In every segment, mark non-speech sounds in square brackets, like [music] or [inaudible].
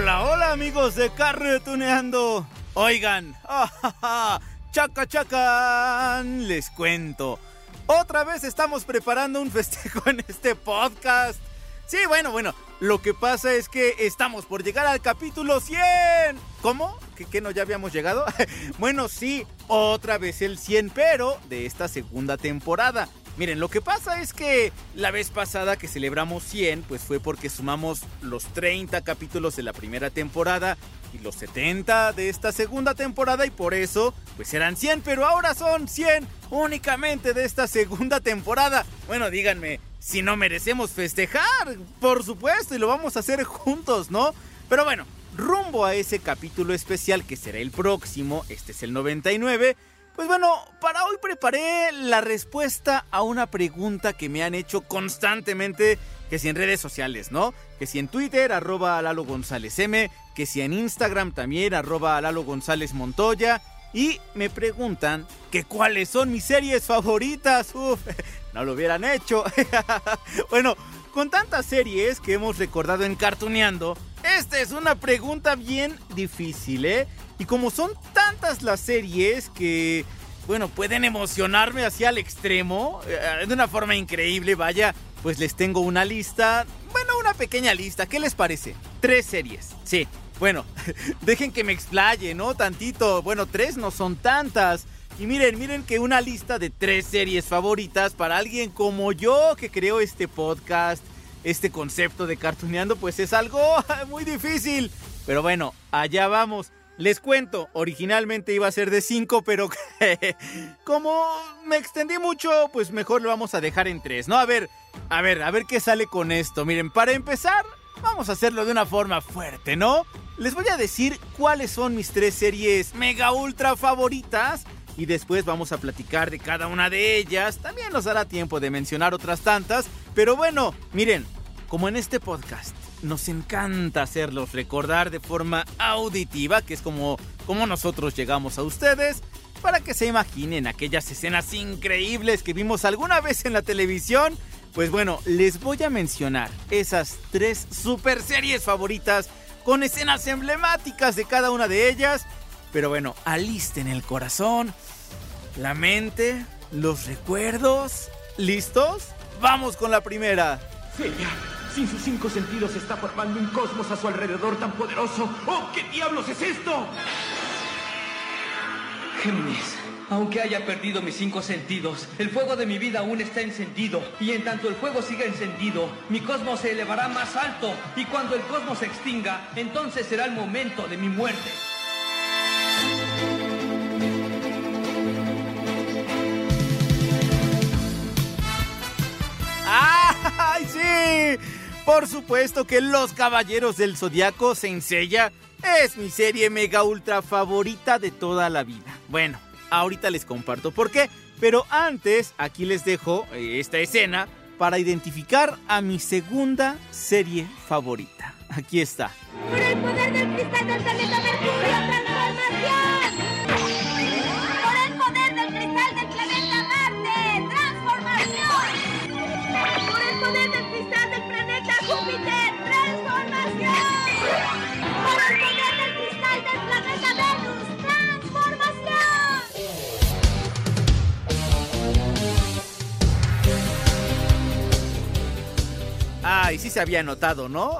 Hola, hola amigos de Cartuneando. Oigan, [laughs] chaca chacan, les cuento. Otra vez estamos preparando un festejo en este podcast. Sí, bueno, bueno, lo que pasa es que estamos por llegar al capítulo 100. ¿Cómo? ¿Que, no ya habíamos llegado? [laughs] bueno, sí, otra vez el 100, pero de esta segunda temporada. Miren, lo que pasa es que la vez pasada que celebramos 100, pues fue porque sumamos los 30 capítulos de la primera temporada y los 70 de esta segunda temporada y por eso, pues eran 100, pero ahora son 100 únicamente de esta segunda temporada. Bueno, díganme, si no merecemos festejar, por supuesto, y lo vamos a hacer juntos, ¿no? Pero bueno, rumbo a ese capítulo especial que será el próximo, este es el 99, pues bueno, para hoy preparé la respuesta a una pregunta que me han hecho constantemente, que si en redes sociales, ¿no? Que si en Twitter, arroba Lalo González M, que si en Instagram también, arroba Lalo González Montoya, y me preguntan que cuáles son mis series favoritas. Uf, [laughs] no lo hubieran hecho. [laughs] bueno, con tantas series que hemos recordado en Cartuneando, esta es una pregunta bien difícil, ¿eh? Y como son tantas las series que, bueno, pueden emocionarme hacia el extremo, eh, de una forma increíble, vaya, pues les tengo una lista, bueno, una pequeña lista, ¿qué les parece? Tres series, sí. Bueno, [laughs] dejen que me explaye, ¿no? Tantito, bueno, tres no son tantas. Y miren, miren que una lista de tres series favoritas para alguien como yo que creó este podcast, este concepto de cartuneando, pues es algo [laughs] muy difícil. Pero bueno, allá vamos. Les cuento, originalmente iba a ser de 5, pero [laughs] como me extendí mucho, pues mejor lo vamos a dejar en 3, ¿no? A ver, a ver, a ver qué sale con esto. Miren, para empezar, vamos a hacerlo de una forma fuerte, ¿no? Les voy a decir cuáles son mis tres series mega ultra favoritas y después vamos a platicar de cada una de ellas. También nos dará tiempo de mencionar otras tantas, pero bueno, miren, como en este podcast nos encanta hacerlos recordar de forma auditiva, que es como, como nosotros llegamos a ustedes, para que se imaginen aquellas escenas increíbles que vimos alguna vez en la televisión. Pues bueno, les voy a mencionar esas tres super series favoritas con escenas emblemáticas de cada una de ellas. Pero bueno, alisten el corazón, la mente, los recuerdos. ¿Listos? Vamos con la primera. Ella, sin sus cinco sentidos, está formando un cosmos a su alrededor tan poderoso. ¡Oh, qué diablos es esto! Géminis, aunque haya perdido mis cinco sentidos, el fuego de mi vida aún está encendido. Y en tanto el fuego siga encendido, mi cosmos se elevará más alto. Y cuando el cosmos se extinga, entonces será el momento de mi muerte. Por supuesto que Los Caballeros del Zodiaco se ensella es mi serie mega ultra favorita de toda la vida. Bueno, ahorita les comparto por qué, pero antes aquí les dejo eh, esta escena para identificar a mi segunda serie favorita. Aquí está. ¡Por el poder del cristal del planeta Mercurio, transformación! Ay, sí se había notado, ¿no?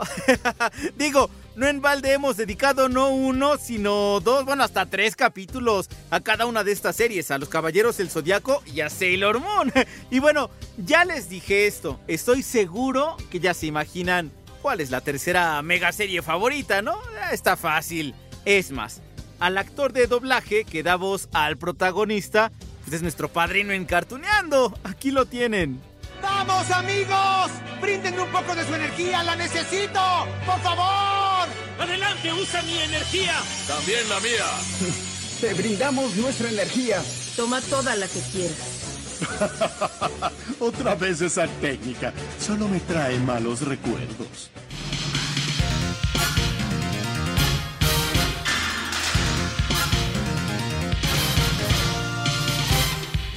[laughs] Digo, no en balde hemos dedicado no uno, sino dos, bueno, hasta tres capítulos a cada una de estas series, a los Caballeros del Zodiaco y a Sailor Moon. [laughs] Y bueno, ya les dije esto, estoy seguro que ya se imaginan cuál es la tercera mega serie favorita, ¿no? Eh, Está fácil. Es más, al actor de doblaje que da voz al protagonista pues es nuestro padrino encartuneando. Aquí lo tienen. ¡Vamos, amigos! ¡Brinden un poco de su energía! ¡La necesito! ¡Por favor! ¡Adelante, usa mi energía! También la mía. [laughs] Te brindamos nuestra energía. Toma toda la que quieras. [laughs] Otra vez esa técnica. Solo me trae malos recuerdos.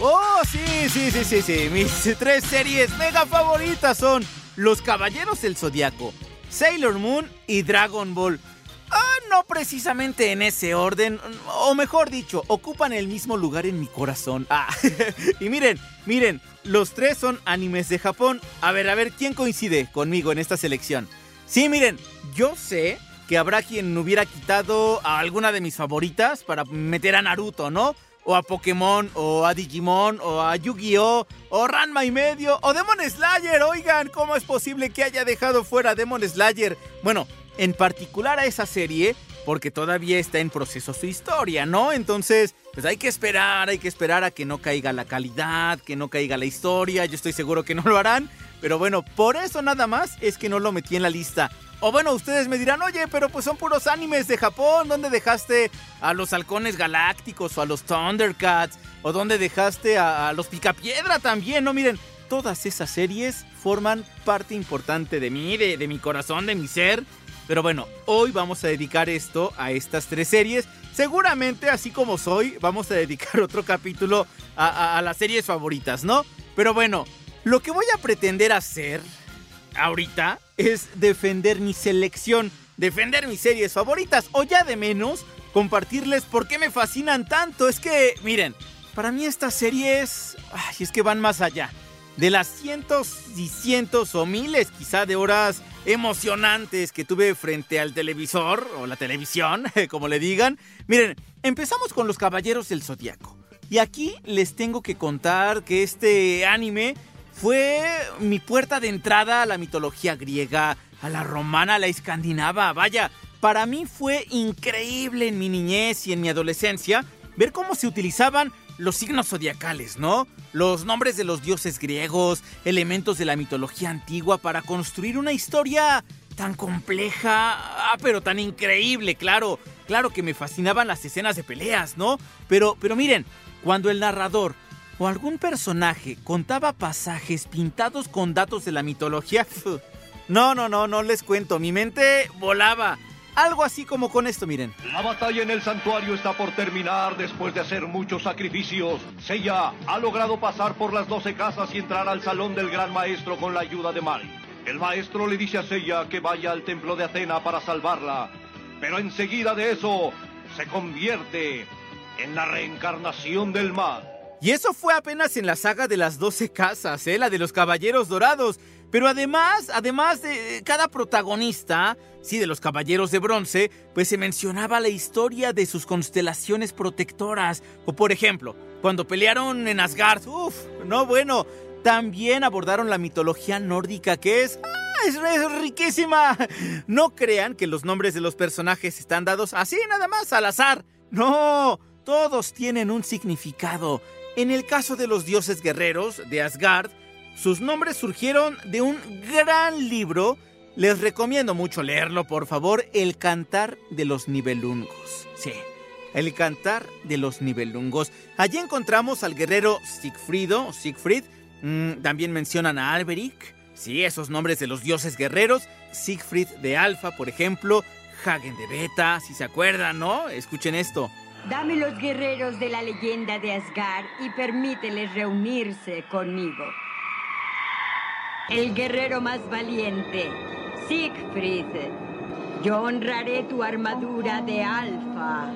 Oh, sí, sí, sí, sí, sí. Mis [laughs] tres series mega favoritas son Los Caballeros del Zodiaco, Sailor Moon y Dragon Ball. Ah, no precisamente en ese orden, o mejor dicho, ocupan el mismo lugar en mi corazón. Ah, [laughs] y miren, miren, los tres son animes de Japón. A ver, a ver, ¿quién coincide conmigo en esta selección? Sí, miren, yo sé que habrá quien hubiera quitado a alguna de mis favoritas para meter a Naruto, ¿no? O a Pokémon, o a Digimon, o a Yu-Gi-Oh, o Ranma y medio, o Demon Slayer. Oigan, ¿cómo es posible que haya dejado fuera Demon Slayer? Bueno, en particular a esa serie, porque todavía está en proceso su historia, ¿no? Entonces, pues hay que esperar, hay que esperar a que no caiga la calidad, que no caiga la historia. Yo estoy seguro que no lo harán. Pero bueno, por eso nada más es que no lo metí en la lista. O bueno, ustedes me dirán, oye, pero pues son puros animes de Japón. ¿Dónde dejaste a los halcones galácticos o a los Thundercats? ¿O dónde dejaste a, los Picapiedra también? No, miren, todas esas series forman parte importante de mí, de, de mi corazón, de mi ser. Pero bueno, hoy vamos a dedicar esto a estas tres series. Seguramente, así como soy, vamos a dedicar [laughs] otro capítulo a las series favoritas, ¿no? Pero bueno, lo que voy a pretender hacer ahorita es defender mi selección, defender mis series favoritas o ya de menos compartirles por qué me fascinan tanto. Es que, miren, para mí estas series, ay, es que van más allá. De las cientos y cientos o miles quizá de horas emocionantes que tuve frente al televisor o la televisión, [laughs] como le digan. Miren, empezamos con los Caballeros del Zodiaco. Y aquí les tengo que contar que este anime fue mi puerta de entrada a la mitología griega, a la romana, a la escandinava. Vaya, para mí fue increíble en mi niñez y en mi adolescencia ver cómo se utilizaban los signos zodiacales, ¿no? Los nombres de los dioses griegos, elementos de la mitología antigua para construir una historia tan compleja, ah, pero tan increíble, claro. Claro que me fascinaban las escenas de peleas, ¿no? Pero, pero miren, cuando el narrador o algún personaje contaba pasajes pintados con datos de la mitología, [laughs] no, no, no, no les cuento, mi mente volaba. Algo así como con esto, miren. La batalla en el santuario está por terminar después de hacer muchos sacrificios. Seiya ha logrado pasar por las 12 casas y entrar al salón del gran maestro con la ayuda de Mari. El maestro le dice a Seiya que vaya al templo de Atena para salvarla. Pero enseguida de eso se convierte en la reencarnación del mal. Y eso fue apenas en la saga de las 12 casas, ¿eh? la de los Caballeros Dorados. Pero además, además de cada protagonista, sí, de los Caballeros de Bronce, pues se mencionaba la historia de sus constelaciones protectoras. O por ejemplo, cuando pelearon en Asgard, uff, no bueno, también abordaron la mitología nórdica que es... ¡ah! Es, es riquísima. No crean que los nombres de los personajes están dados así nada más al azar. No, todos tienen un significado. En el caso de los dioses guerreros de Asgard, sus nombres surgieron de un gran libro. Les recomiendo mucho leerlo, por favor, El Cantar de los Nibelungos. Sí, El Cantar de los Nibelungos. Allí encontramos al guerrero Siegfriedo, Siegfried. Mm, también mencionan a Alberic. Sí, esos nombres de los dioses guerreros. Siegfried de Alfa, por ejemplo. Hagen de Beta, si se acuerdan, ¿no? Escuchen esto. Dame los guerreros de la leyenda de Asgard y permíteles reunirse conmigo. El guerrero más valiente, Siegfried. Yo honraré tu armadura de alfa.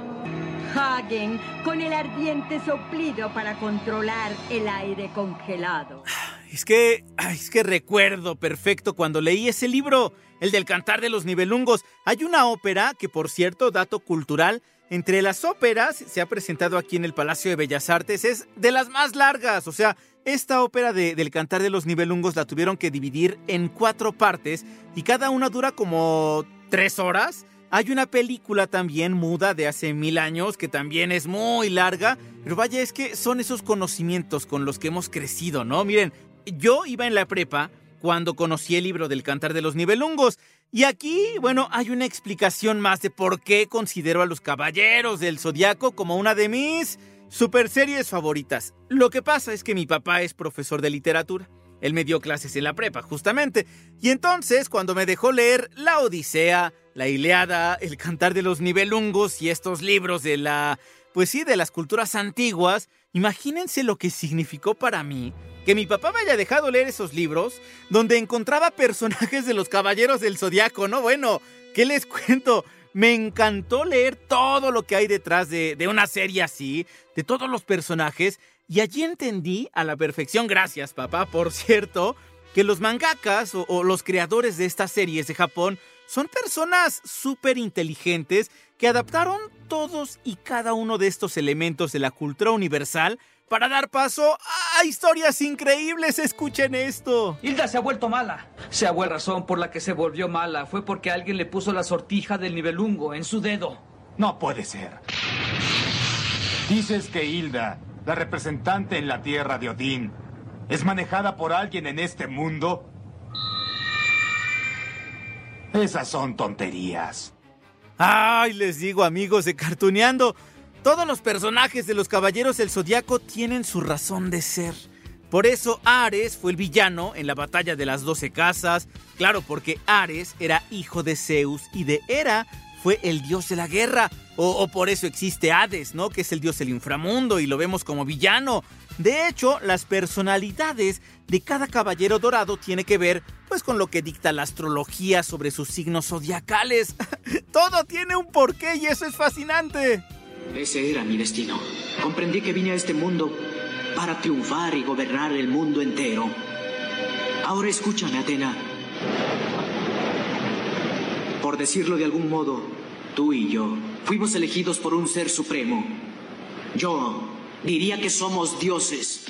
Hagen, con el ardiente soplido para controlar el aire congelado. Es que, es que recuerdo perfecto cuando leí ese libro, el del cantar de los nivelungos. Hay una ópera que, por cierto, dato cultural, entre las óperas se ha presentado aquí en el Palacio de Bellas Artes, es de las más largas. O sea, esta ópera de- del cantar de los nivelungos la tuvieron que dividir en cuatro partes y cada una dura como tres horas. Hay una película también muda de hace mil años que también es muy larga, pero vaya, es que son esos conocimientos con los que hemos crecido, ¿no? Miren, yo iba en la prepa cuando conocí el libro del Cantar de los Nibelungos. Y aquí, bueno, hay una explicación más de por qué considero a los Caballeros del Zodiaco como una de mis super series favoritas. Lo que pasa es que mi papá es profesor de literatura. Él me dio clases en la prepa, justamente. Y entonces, cuando me dejó leer La Odisea, La Ileada, El Cantar de los Nibelungos y estos libros de la... Pues sí, de las culturas antiguas, imagínense lo que significó para mí que mi papá me haya dejado leer esos libros donde encontraba personajes de los Caballeros del Zodiaco, ¿no? Bueno, ¿qué les [laughs] cuento? Me encantó leer todo lo que hay detrás de, de una serie así, de todos los personajes, y allí entendí a la perfección, gracias papá, por cierto, que los mangakas o, los creadores de estas series de Japón son personas súper inteligentes que adaptaron todos y cada uno de estos elementos de la cultura universal para dar paso a historias increíbles. Escuchen esto. Hilda se ha vuelto mala. Se buena razón por la que se volvió mala fue porque alguien le puso la sortija del nivelungo en su dedo. No puede ser. Dices que Hilda la representante en la tierra de Odín, es manejada por alguien en este mundo? Esas son tonterías. Ay, les digo amigos de Cartuneando, todos los personajes de los Caballeros del Zodiaco tienen su razón de ser. Por eso Ares fue el villano en la batalla de las doce casas. Claro, porque Ares era hijo de Zeus y de Hera fue el dios de la guerra. O, por eso existe Hades, ¿no? Que es el dios del inframundo y lo vemos como villano. De hecho, las personalidades de cada caballero dorado tiene que ver pues con lo que dicta la astrología sobre sus signos zodiacales. [laughs] Todo tiene un porqué y eso es fascinante. Ese era mi destino. Comprendí que vine a este mundo para triunfar y gobernar el mundo entero. Ahora escúchame, Atena. Por decirlo de algún modo, tú y yo fuimos elegidos por un ser supremo. Yo diría que somos dioses.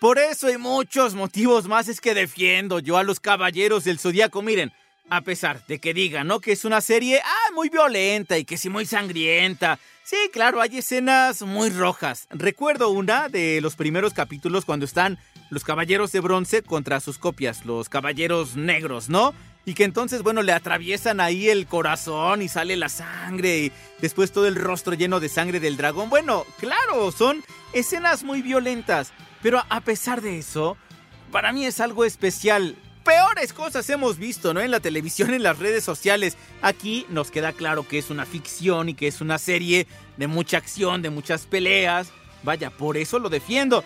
Por eso y muchos motivos más es que defiendo yo a los caballeros del zodiaco. Miren, a pesar de que digan, ¿no? Que es una serie ah, muy violenta y que sí muy sangrienta. Sí, claro, hay escenas muy rojas. Recuerdo una de los primeros capítulos cuando están los caballeros de bronce contra sus copias, los caballeros negros, ¿no? y que entonces, bueno, le atraviesan ahí el corazón y sale la sangre y después todo el rostro lleno de sangre del dragón. Bueno, claro, son escenas muy violentas, pero a pesar de eso, para mí es algo especial. Peores cosas hemos visto, ¿no? En la televisión, en las redes sociales. Aquí nos queda claro que es una ficción y que es una serie de mucha acción, de muchas peleas. Vaya, por eso lo defiendo.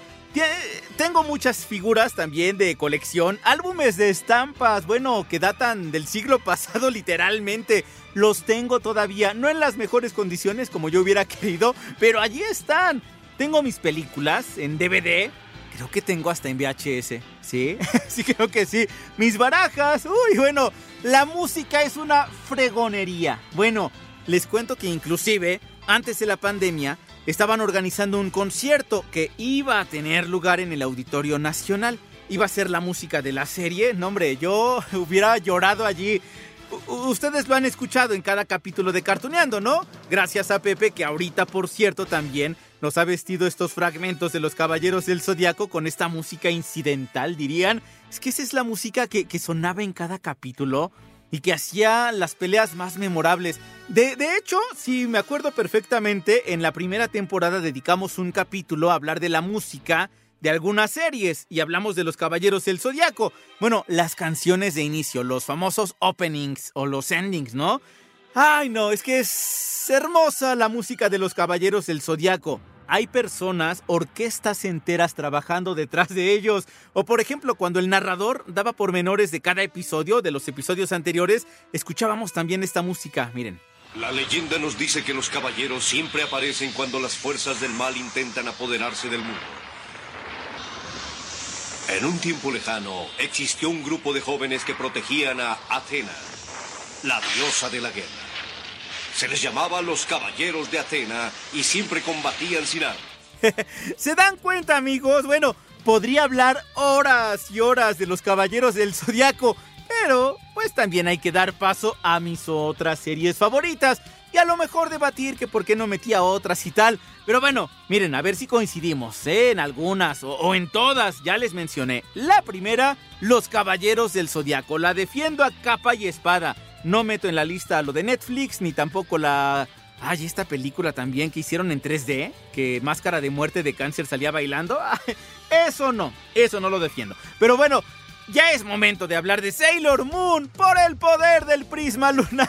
Tengo muchas figuras también de colección, álbumes de estampas, bueno, que datan del siglo [laughs] pasado literalmente. Los tengo todavía, no en las mejores condiciones como yo hubiera querido, pero allí están. Tengo mis películas en DVD, creo que tengo hasta en VHS, ¿sí? [laughs] sí, creo que sí. Mis barajas, uy, bueno, la música es una fregonería. Bueno, les cuento que inclusive, antes de la pandemia, estaban organizando un concierto que iba a tener lugar en el Auditorio Nacional. Iba a ser la música de la serie. No, hombre, yo [laughs] hubiera llorado allí. Ustedes lo han escuchado en cada capítulo de Cartuneando, ¿no? Gracias a Pepe, que ahorita, por cierto, también nos ha vestido estos fragmentos de los Caballeros del Zodiaco con esta música incidental, dirían. Es que esa es la música que, que sonaba en cada capítulo y que hacía las peleas más memorables. De, hecho, si me acuerdo perfectamente, en la primera temporada dedicamos un capítulo a hablar de la música de algunas series y hablamos de los Caballeros del Zodiaco. Bueno, las canciones de inicio, los famosos openings o los endings, ¿no? Ay, no, es que es hermosa la música de los Caballeros del Zodiaco hay personas, orquestas enteras trabajando detrás de ellos. O por ejemplo, cuando el narrador daba pormenores de cada episodio, de los episodios anteriores, escuchábamos también esta música, miren. La leyenda nos dice que los caballeros siempre aparecen cuando las fuerzas del mal intentan apoderarse del mundo. En un tiempo lejano existió un grupo de jóvenes que protegían a Athena, la diosa de la guerra. Se les llamaba los caballeros de Atena y siempre combatían sin armas. [laughs] ¿Se dan cuenta, amigos? Bueno, podría hablar horas y horas de los caballeros del zodiaco, pero pues también hay que dar paso a mis otras series favoritas y a lo mejor debatir que por qué no metía otras y tal. Pero bueno, miren, a ver si coincidimos ¿eh? en algunas o, en todas. Ya les mencioné. La primera, Los Caballeros del Zodiaco. La defiendo a capa y espada. No meto en la lista lo de Netflix ni tampoco la... Ay, esta película también que hicieron en 3D, que Máscara de Muerte de Cáncer salía bailando. [laughs] Eso no, eso no lo defiendo. Pero bueno, ya es momento de hablar de Sailor Moon por el poder del prisma lunar.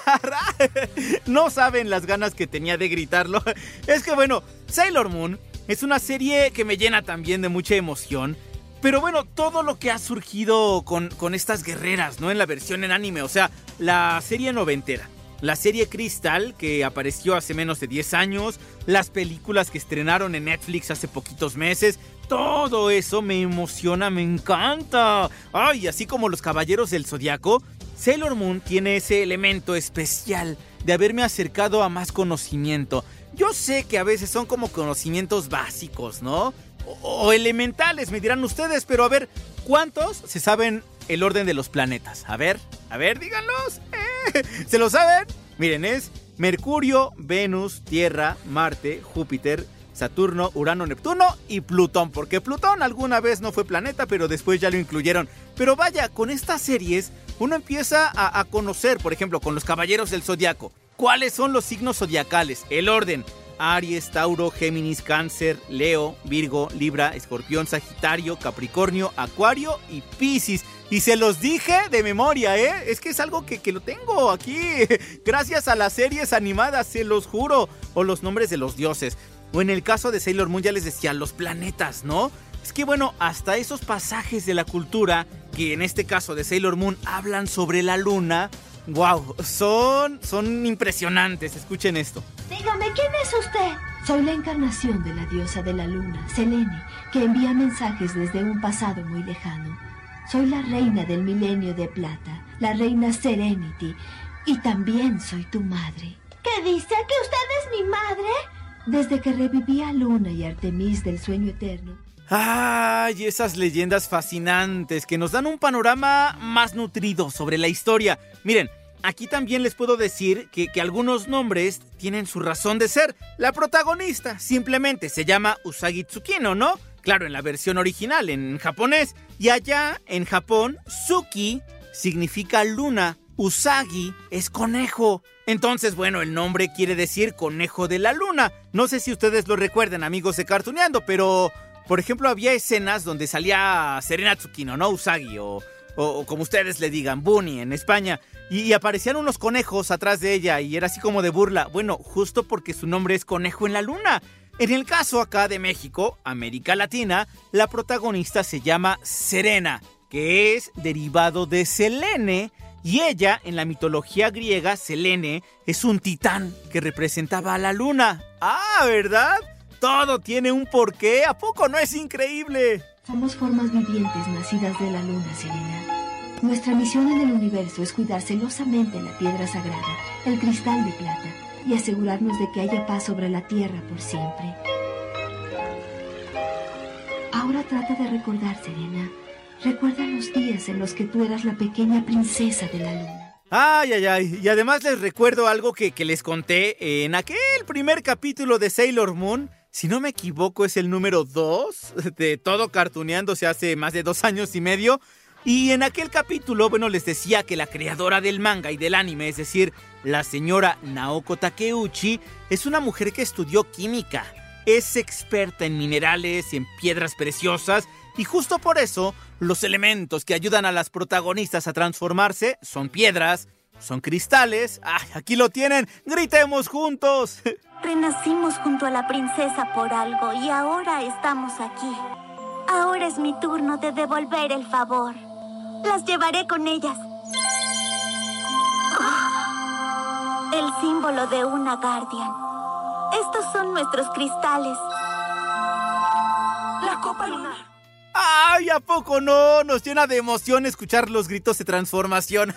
[laughs] no saben las ganas que tenía de gritarlo. Es que bueno, Sailor Moon es una serie que me llena también de mucha emoción. Pero bueno, todo lo que ha surgido con, con estas guerreras, ¿no? En la versión en anime, o sea, la serie noventera. La serie Crystal, que apareció hace menos de 10 años, las películas que estrenaron en Netflix hace poquitos meses, todo eso me emociona, me encanta. Ay, así como los Caballeros del Zodiaco, Sailor Moon tiene ese elemento especial de haberme acercado a más conocimiento. Yo sé que a veces son como conocimientos básicos, ¿no? O, elementales, me dirán ustedes, pero a ver, ¿cuántos se saben el orden de los planetas? A ver, a ver, díganlos. [laughs] ¿Se lo saben? Miren, es Mercurio, Venus, Tierra, Marte, Júpiter, Saturno, Urano, Neptuno y Plutón, porque Plutón alguna vez no fue planeta, pero después ya lo incluyeron. Pero vaya, con estas series uno empieza a, conocer, por ejemplo, con los Caballeros del Zodiaco, cuáles son los signos zodiacales, el orden. Aries, Tauro, Géminis, Cáncer, Leo, Virgo, Libra, Escorpión, Sagitario, Capricornio, Acuario y Piscis. Y se los dije de memoria, ¿eh? Es que es algo que, que, lo tengo aquí. [laughs] Gracias a las series animadas, se los juro. O los nombres de los dioses. O en el caso de Sailor Moon ya les decía, los planetas, ¿no? Es que bueno, hasta esos pasajes de la cultura, que en este caso de Sailor Moon hablan sobre la luna, wow, son, son impresionantes. Escuchen esto. Dígame, ¿quién es usted? Soy la encarnación de la diosa de la luna, Selene, que envía mensajes desde un pasado muy lejano. Soy la reina del milenio de plata, la reina Serenity, y también soy tu madre. ¿Qué dice? ¿Que usted es mi madre? Desde que reviví a Luna y Artemis del sueño eterno. ¡Ay! Esas leyendas fascinantes que nos dan un panorama más nutrido sobre la historia. Miren, aquí también les puedo decir que, que, algunos nombres tienen su razón de ser. La protagonista simplemente se llama Usagi Tsukino, ¿no? Claro, en la versión original, en japonés. Y allá, en Japón, Suki significa luna. Usagi es conejo. Entonces, bueno, el nombre quiere decir conejo de la luna. No sé si ustedes lo recuerdan, amigos de Cartuneando, pero, por ejemplo, había escenas donde salía Serena Tsukino, ¿no? Usagi, o, o, como ustedes le digan, Bunny en España. Y, aparecían unos conejos atrás de ella y era así como de burla. Bueno, justo porque su nombre es Conejo en la Luna. En el caso acá de México, América Latina, la protagonista se llama Serena, que es derivado de Selene, y ella, en la mitología griega, Selene, es un titán que representaba a la luna. Ah, ¿verdad? Todo tiene un porqué, ¿a poco no es increíble? Somos formas vivientes nacidas de la luna, Serena. Nuestra misión en el universo es cuidar celosamente la piedra sagrada, el cristal de plata, y asegurarnos de que haya paz sobre la tierra por siempre. Ahora trata de recordar, Serena. Recuerda los días en los que tú eras la pequeña princesa de la luna. Ay, ay, ay. Y además les recuerdo algo que, que les conté en aquel primer capítulo de Sailor Moon. Si no me equivoco, es el número 2 de todo cartuneándose hace más de dos años y medio. Y en aquel capítulo, bueno, les decía que la creadora del manga y del anime, es decir, la señora Naoko Takeuchi, es una mujer que estudió química. Es experta en minerales y en piedras preciosas. Y justo por eso, los elementos que ayudan a las protagonistas a transformarse son piedras, son cristales. ¡Ay, aquí lo tienen! ¡Gritemos juntos! [laughs] Renacimos junto a la princesa por algo y ahora estamos aquí. Ahora es mi turno de devolver el favor. Las llevaré con ellas. Oh, el símbolo de una Guardian. Estos son nuestros cristales. La copa lunar. ¡Ay, a poco no! Nos llena de emoción escuchar los gritos de transformación.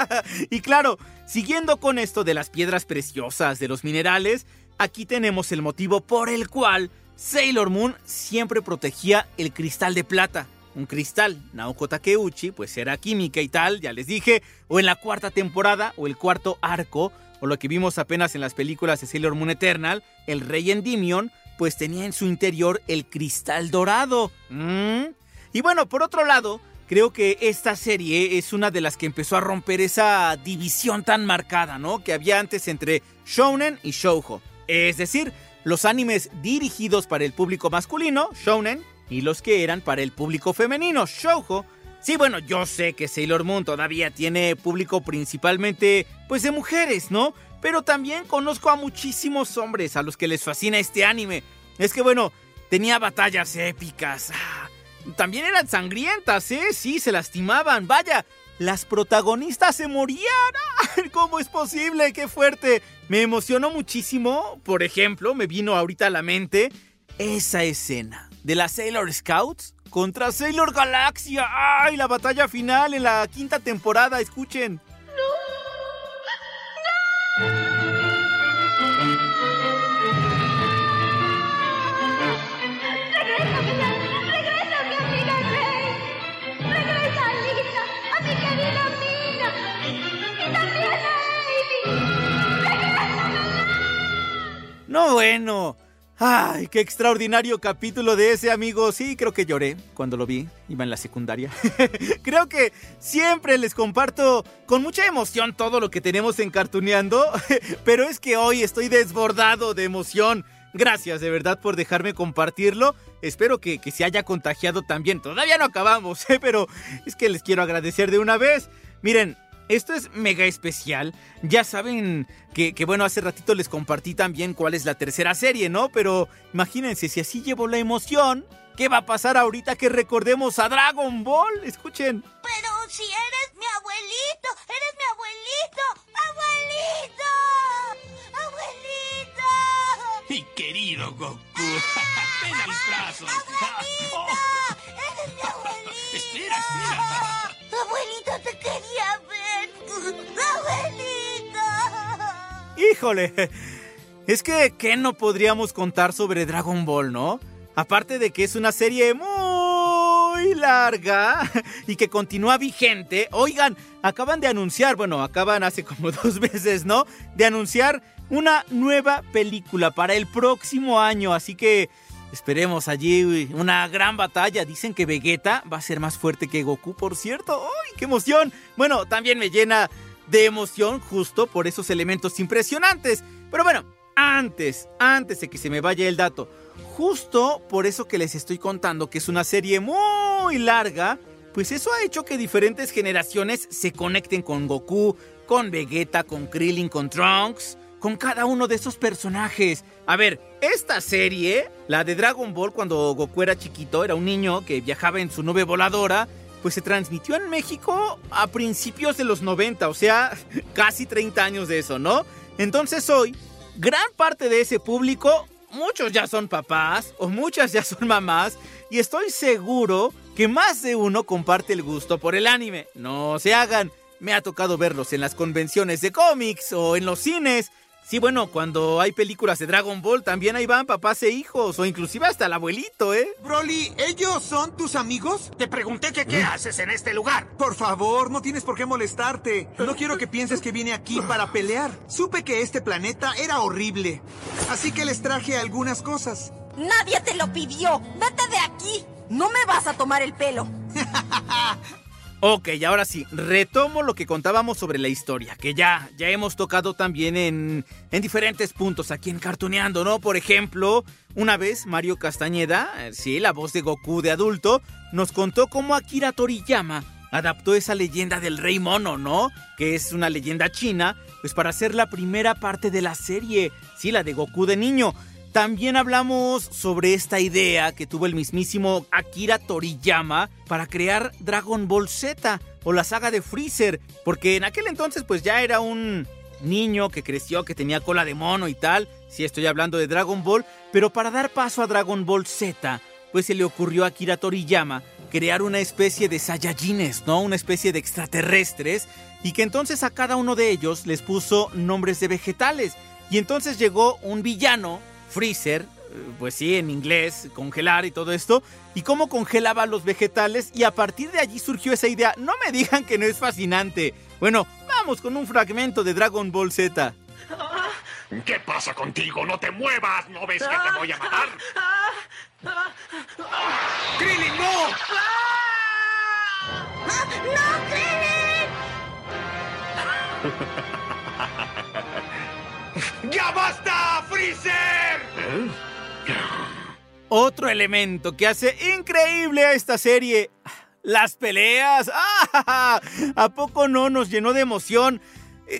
[laughs] y claro, siguiendo con esto de las piedras preciosas, de los minerales, aquí tenemos el motivo por el cual Sailor Moon siempre protegía el cristal de plata. un cristal. Naoko Takeuchi, pues era química y tal, ya les dije. O en la cuarta temporada, o el cuarto arco, o lo que vimos apenas en las películas de Sailor Moon Eternal, el rey Endymion, pues tenía en su interior el cristal dorado. ¿Mm? Y bueno, por otro lado, creo que esta serie es una de las que empezó a romper esa división tan marcada, ¿no? Que había antes entre shounen y shoujo. Es decir, los animes dirigidos para el público masculino, shounen, y los que eran para el público femenino, shoujo. Sí, bueno, yo sé que Sailor Moon todavía tiene público principalmente pues de mujeres, ¿no? Pero también conozco a muchísimos hombres a los que les fascina este anime. Es que bueno, tenía batallas épicas. Ah, también eran sangrientas, ¿eh? Sí, se lastimaban. Vaya, las protagonistas se morían. [laughs] ¿Cómo es posible? ¡Qué fuerte! Me emocionó muchísimo. Por ejemplo, me vino ahorita a la mente esa escena de las Sailor Scouts contra Sailor Galaxia. ¡Ay! La batalla final en la quinta temporada, escuchen. No, bueno. Ay, qué extraordinario capítulo de ese amigo. Sí, creo que lloré cuando lo vi. Iba en la secundaria. [laughs] creo que siempre les comparto con mucha emoción todo lo que tenemos en Cartuneando. [laughs] Pero es que hoy estoy desbordado de emoción. Gracias de verdad por dejarme compartirlo. Espero que, que se haya contagiado también. Todavía no acabamos, [laughs] ¿eh? pero es que les quiero agradecer de una vez. Miren, esto es mega especial. Ya saben que, que, bueno, hace ratito les compartí también cuál es la tercera serie, ¿no? Pero imagínense, si así llevo la emoción, ¿qué va a pasar ahorita que recordemos a Dragon Ball? Escuchen. Pero si eres mi abuelito, eres mi abuelito, abuelito, abuelito. Mi querido Goku, [laughs] ven a mis brazos. Oh, [laughs] Eres mi abuelito. espera, espera. Abuelito, te quería ver. Abuelito. Híjole, es que, ¿qué no podríamos contar sobre Dragon Ball, no? Aparte de que es una serie muy larga y que continúa vigente. Oigan, acaban de anunciar, bueno, acaban hace como [laughs] dos meses, ¿no? De anunciar una nueva película para el próximo año. Así que esperemos allí una gran batalla. Dicen que Vegeta va a ser más fuerte que Goku, por cierto. ¡Ay, qué emoción! Bueno, también me llena de emoción justo por esos elementos impresionantes. Pero bueno, antes, antes de que se me vaya el dato, justo por eso que les estoy contando que es una serie muy larga, pues eso ha hecho que diferentes generaciones se conecten con Goku, con Vegeta, con Krillin, con Trunks, con cada uno de esos personajes. A ver, esta serie, la de Dragon Ball cuando Goku era chiquito, era un niño que viajaba en su nube voladora, pues se transmitió en México a principios de los 90, o sea, [laughs] casi 30 años de eso, ¿no? Entonces hoy, gran parte de ese público, muchos ya son papás o muchas ya son mamás, y estoy seguro que más de uno comparte el gusto por el anime. No se hagan, me ha tocado verlos en las convenciones de cómics o en los cines. Sí, bueno, cuando hay películas de Dragon Ball también ahí van papás e hijos, o inclusive hasta el abuelito, ¿eh? Broly, ¿ellos son tus amigos? Te pregunté que qué haces en este lugar. Por favor, no tienes por qué molestarte. No quiero que pienses que vine aquí para pelear. Supe que este planeta era horrible. Así que les traje algunas cosas. Nadie te lo pidió. Vete de aquí. No me vas a tomar el pelo. [laughs] Ok, ahora sí, retomo lo que contábamos sobre la historia, que ya, ya hemos tocado también en, en diferentes puntos aquí en Cartuneando, ¿no? Por ejemplo, una vez Mario Castañeda, eh, sí, la voz de Goku de adulto, nos contó cómo Akira Toriyama adaptó esa leyenda del Rey Mono, ¿no? Que es una leyenda china, pues para hacer la primera parte de la serie, sí, la de Goku de niño. También hablamos sobre esta idea que tuvo el mismísimo Akira Toriyama para crear Dragon Ball Z o la saga de Freezer, porque en aquel entonces pues ya era un niño que creció, que tenía cola de mono y tal, si estoy hablando de Dragon Ball, pero para dar paso a Dragon Ball Z, pues se le ocurrió a Akira Toriyama crear una especie de Saiyajines, ¿no? Una especie de extraterrestres, y que entonces a cada uno de ellos les puso nombres de vegetales. Y entonces llegó un villano Freezer, pues sí, en inglés, congelar y todo esto, y cómo congelaba los vegetales, y a partir de allí surgió esa idea. No me digan que no es fascinante. Bueno, vamos con un fragmento de Dragon Ball Z. ¿Qué pasa contigo? ¡No te muevas! ¿No ves que te voy a matar? ¡Krillin, no! ¡No, Krillin! [laughs] ¡Ya basta, Freezer! Otro elemento que hace increíble a esta serie. Las peleas. ¡Ah! ¿A poco no nos llenó de emoción?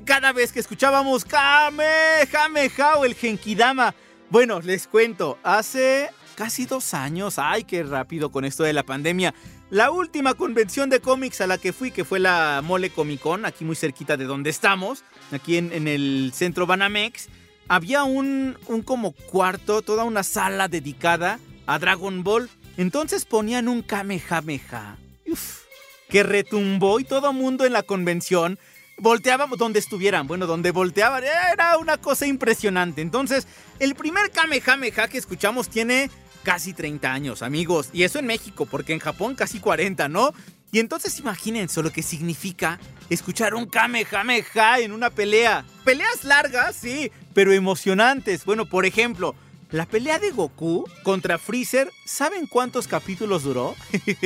Cada vez que escuchábamos Kamehameha o el Genkidama. Bueno, les cuento, hace casi dos años, ay, qué rápido con esto de la pandemia. La última convención de cómics a la que fui, que fue la Mole Comic Con, aquí muy cerquita de donde estamos, aquí en, el centro Banamex, había un, un como cuarto, toda una sala dedicada a Dragon Ball. Entonces ponían un Kamehameha. Uf, que retumbó y todo mundo en la convención volteábamos donde estuvieran. Bueno, donde volteaban era una cosa impresionante. Entonces, el primer Kamehameha que escuchamos tiene casi 30 años, amigos. Y eso en México, porque en Japón casi 40, ¿no? Y entonces imagínense lo que significa escuchar un Kamehameha en una pelea. Peleas largas, sí, pero emocionantes. Bueno, por ejemplo, la pelea de Goku contra Freezer, ¿saben cuántos capítulos duró?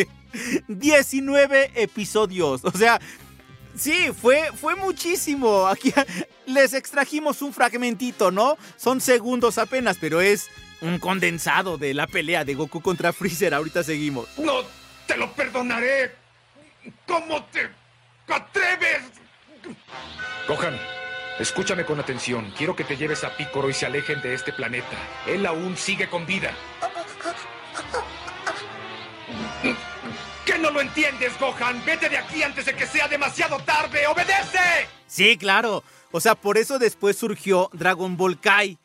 [laughs] 19 episodios. O sea, Sí, fue, fue muchísimo. Aquí [laughs] les extrajimos un fragmentito, ¿no? Son segundos apenas, pero es un condensado de la pelea de Goku contra Freezer. Ahorita seguimos. No te lo perdonaré. ¿Cómo te atreves? Gohan, escúchame con atención. Quiero que te lleves a Picoro y se alejen de este planeta. Él aún sigue con vida. ¿Qué no lo entiendes, Gohan? Vete de aquí antes de que sea demasiado tarde. ¡Obedece! Sí, claro. O sea, por eso después surgió Dragon Ball Kai,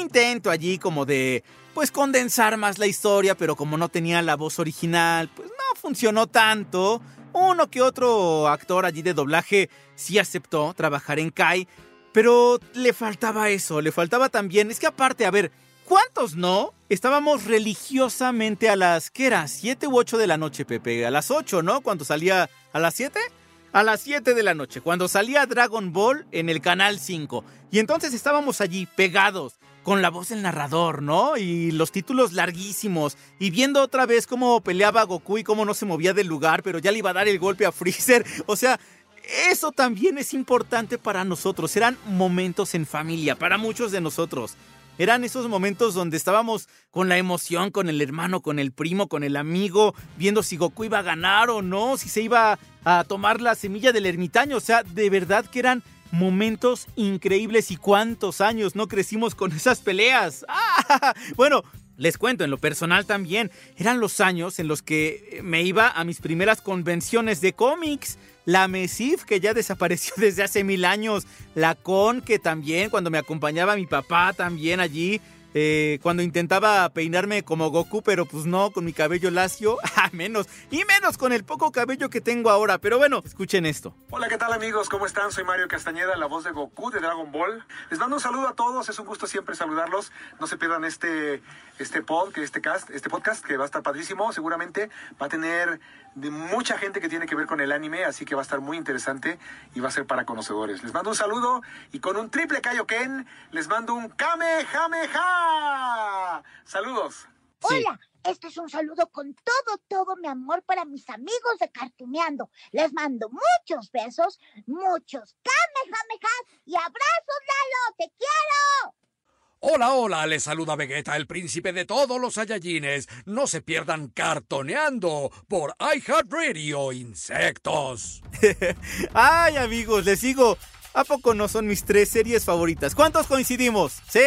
intento allí como de, pues, condensar más la historia, pero como no tenía la voz original, pues no funcionó tanto. Uno que otro actor allí de doblaje sí aceptó trabajar en Kai, pero le faltaba eso, le faltaba también, es que aparte, a ver, ¿Cuántos no? Estábamos religiosamente a las, ¿qué era? ¿Siete u ocho de la noche, Pepe? A las ocho, ¿no? Cuando salía, ¿a las siete? A las siete de la noche, cuando salía Dragon Ball en el Canal 5. Y entonces estábamos allí pegados, con la voz del narrador, ¿no? Y los títulos larguísimos. Y viendo otra vez cómo peleaba Goku y cómo no se movía del lugar, pero ya le iba a dar el golpe a Freezer. [laughs] O sea, eso también es importante para nosotros. Eran momentos en familia, para muchos de nosotros. Eran esos momentos donde estábamos con la emoción, con el hermano, con el primo, con el amigo, viendo si Goku iba a ganar o no, si se iba a tomar la semilla del ermitaño. O sea, de verdad que eran momentos increíbles y cuántos años no crecimos con esas peleas. [laughs] ¡Ah! Bueno, les cuento, en lo personal también, eran los años en los que me iba a mis primeras convenciones de cómics. La MESIF, que ya desapareció [laughs] desde hace mil años. La CON, que también, cuando me acompañaba mi papá también allí. Eh, cuando intentaba peinarme como Goku, pero pues no, con mi cabello lacio, [laughs] a menos, y menos con el poco cabello que tengo ahora. Pero bueno, escuchen esto. Hola, ¿qué tal amigos? ¿Cómo están? Soy Mario Castañeda, la voz de Goku de Dragon Ball. Les mando un saludo a todos, es un gusto siempre saludarlos. No se pierdan este, este pod, este cast, este podcast que va a estar padrísimo. Seguramente va a tener de mucha gente que tiene que ver con el anime, así que va a estar muy interesante y va a ser para conocedores. Les mando un saludo y con un triple Kaioken les mando un Kamehameha. Saludos. Hola, este es un saludo con todo, todo mi amor para mis amigos de Cartuneando. Les mando muchos besos, muchos Kamehamehas y abrazos, Lalo. ¡Te quiero! Hola, hola, les saluda Vegeta, el príncipe de todos los Saiyajines. No se pierdan cartoneando por iHeartRadio Insectos. [laughs] Ay, amigos, les digo, ¿a poco no son mis tres series favoritas? ¿Cuántos coincidimos? ¿Sí?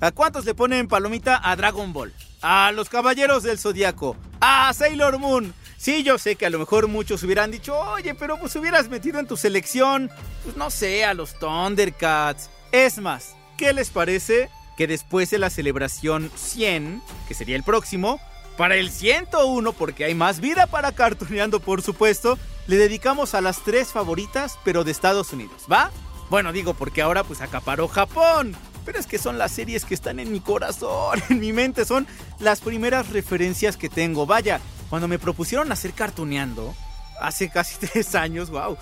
¿A cuántos le ponen palomita a Dragon Ball? A los Caballeros del Zodiaco. A Sailor Moon. Sí, yo sé que a lo mejor muchos hubieran dicho, oye, pero pues hubieras metido en tu selección, pues no sé, a los Thundercats. Es más, ¿qué les parece que después de la celebración 100, que sería el próximo, para el 101, porque hay más vida para cartoneando, por supuesto, le dedicamos a las tres favoritas, pero de Estados Unidos, ¿va? Bueno, digo porque ahora pues acaparó Japón. pero es que son las series que están en mi corazón, [laughs] en mi mente, son las primeras referencias que tengo. Vaya, cuando me propusieron hacer cartuneando, hace casi [laughs] tres años, wow,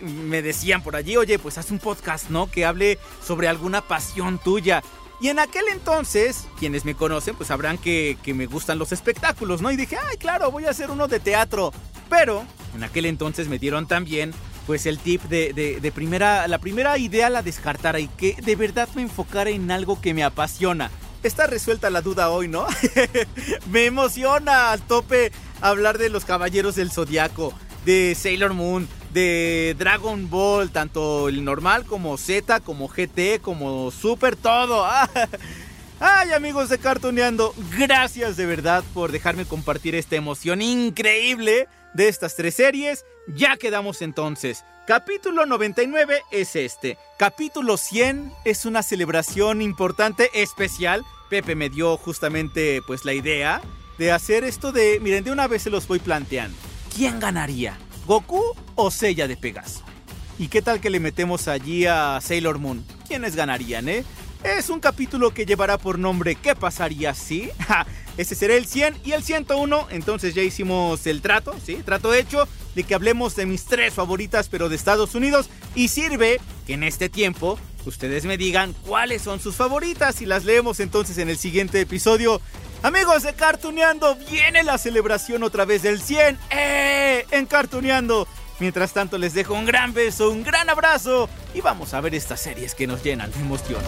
me decían por allí, oye, pues haz un podcast, ¿no? Que hable sobre alguna pasión tuya. Y en aquel entonces, quienes me conocen, pues sabrán que, que, me gustan los espectáculos, ¿no? Y dije, ay, claro, voy a hacer uno de teatro. Pero en aquel entonces me dieron también, pues, el tip de, de, de primera, la primera idea la descartara y que de verdad me enfocara en algo que me apasiona. Está resuelta la duda hoy, ¿no? [laughs] me emociona al tope hablar de los caballeros del zodiaco, de Sailor Moon, de Dragon Ball, tanto el normal como Z, como GT, como Super, todo. [laughs] Ay amigos de Cartoneando, gracias de verdad por dejarme compartir esta emoción increíble de estas tres series. Ya quedamos entonces. Capítulo 99 es este. Capítulo 100 es una celebración importante, especial. Pepe me dio justamente pues la idea de hacer esto de, miren, de una vez se los voy planteando. ¿Quién ganaría? ¿Goku o Seiya de Pegaso? ¿Y qué tal que le metemos allí a Sailor Moon? ¿Quiénes ganarían, eh? Es un capítulo que llevará por nombre ¿Qué pasaría si? [laughs] Ese será el 100 y el 101. Entonces ya hicimos el trato, ¿sí? Trato hecho de que hablemos de mis tres favoritas, pero de Estados Unidos. Y sirve que en este tiempo ustedes me digan cuáles son sus favoritas y las leemos entonces en el siguiente episodio. Amigos de Cartuneando, viene la celebración otra vez del 100. ¡Eh! En Cartuneando. Mientras tanto les dejo un gran beso, un gran abrazo y vamos a ver estas series que nos llenan de emoción.